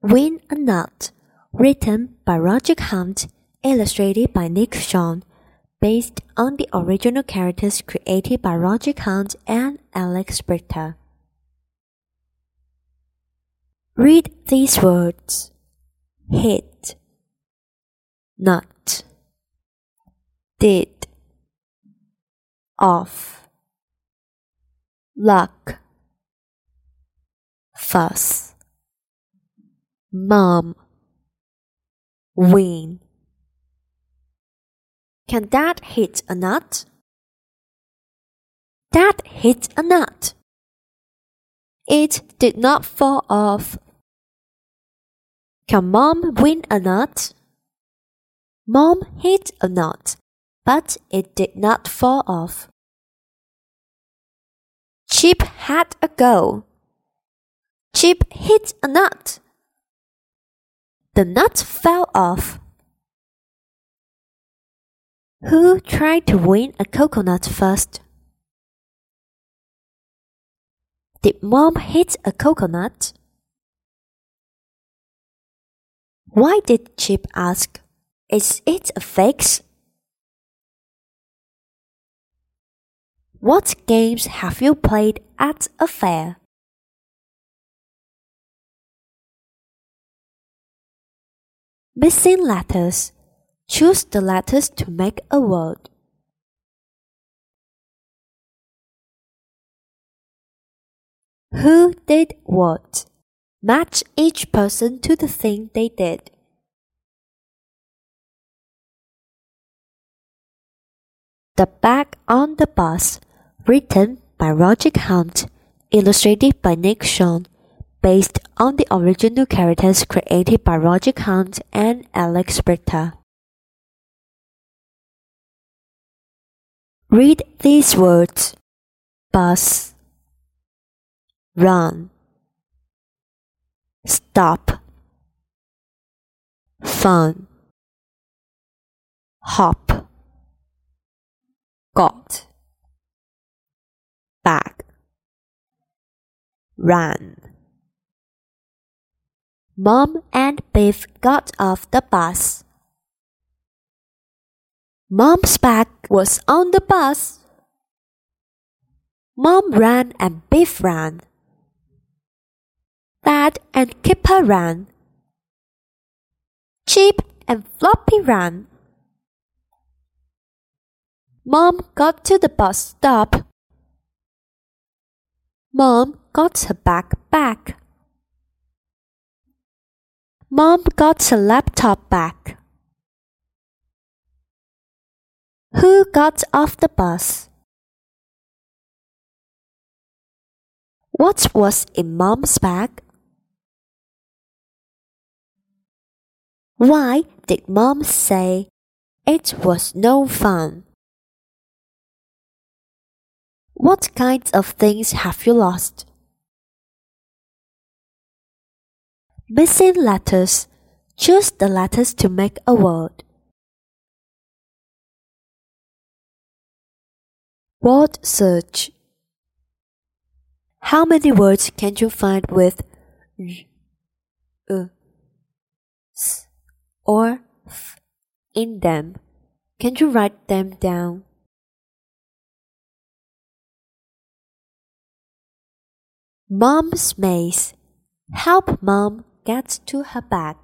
Win a Nut, written by Roderick Hunt, illustrated by Nick Schon, based on the original characters created by Roderick Hunt and Alex Brychta. Read these words. Hit, nut, did, off, luck, fuss mom, win. Can dad hit a nut? Dad hit a nut. It did not fall off. Can mom win a nut? Mom hit a nut, but it did not fall off. Chip had a go. Chip hit a nut. The nut fell off. Who tried to win a coconut first? Did mom hit a coconut? Why did Chip ask, Is it a fix? What games have you played at a fair? Missing letters. Choose the letters to make a word. Who did what? Match each person to the thing they did. The Bag on the Bus, written by Roderick Hunt, illustrated by Nick Schon based on the original characters created by Roderick Hunt and Alex Brychta. Read these words. Bus, run, stop, fun, hop, got, bag, ran. Mom and Biff got off the bus. Mom's bag was on the bus. Mom ran and Biff ran. Dad and Kipper ran. Chip and Floppy ran. Mom got to the bus stop. Mom got her bag back. Mom got a laptop back. Who got off the bus? What was in Mom's bag? Why did Mom say it was no fun? What kinds of things have you lost? Missing letters. Choose the letters to make a word. Word search. How many words can you find with r, uh, or f in them? Can you write them down? Mom's maze. Help mom get to her bag.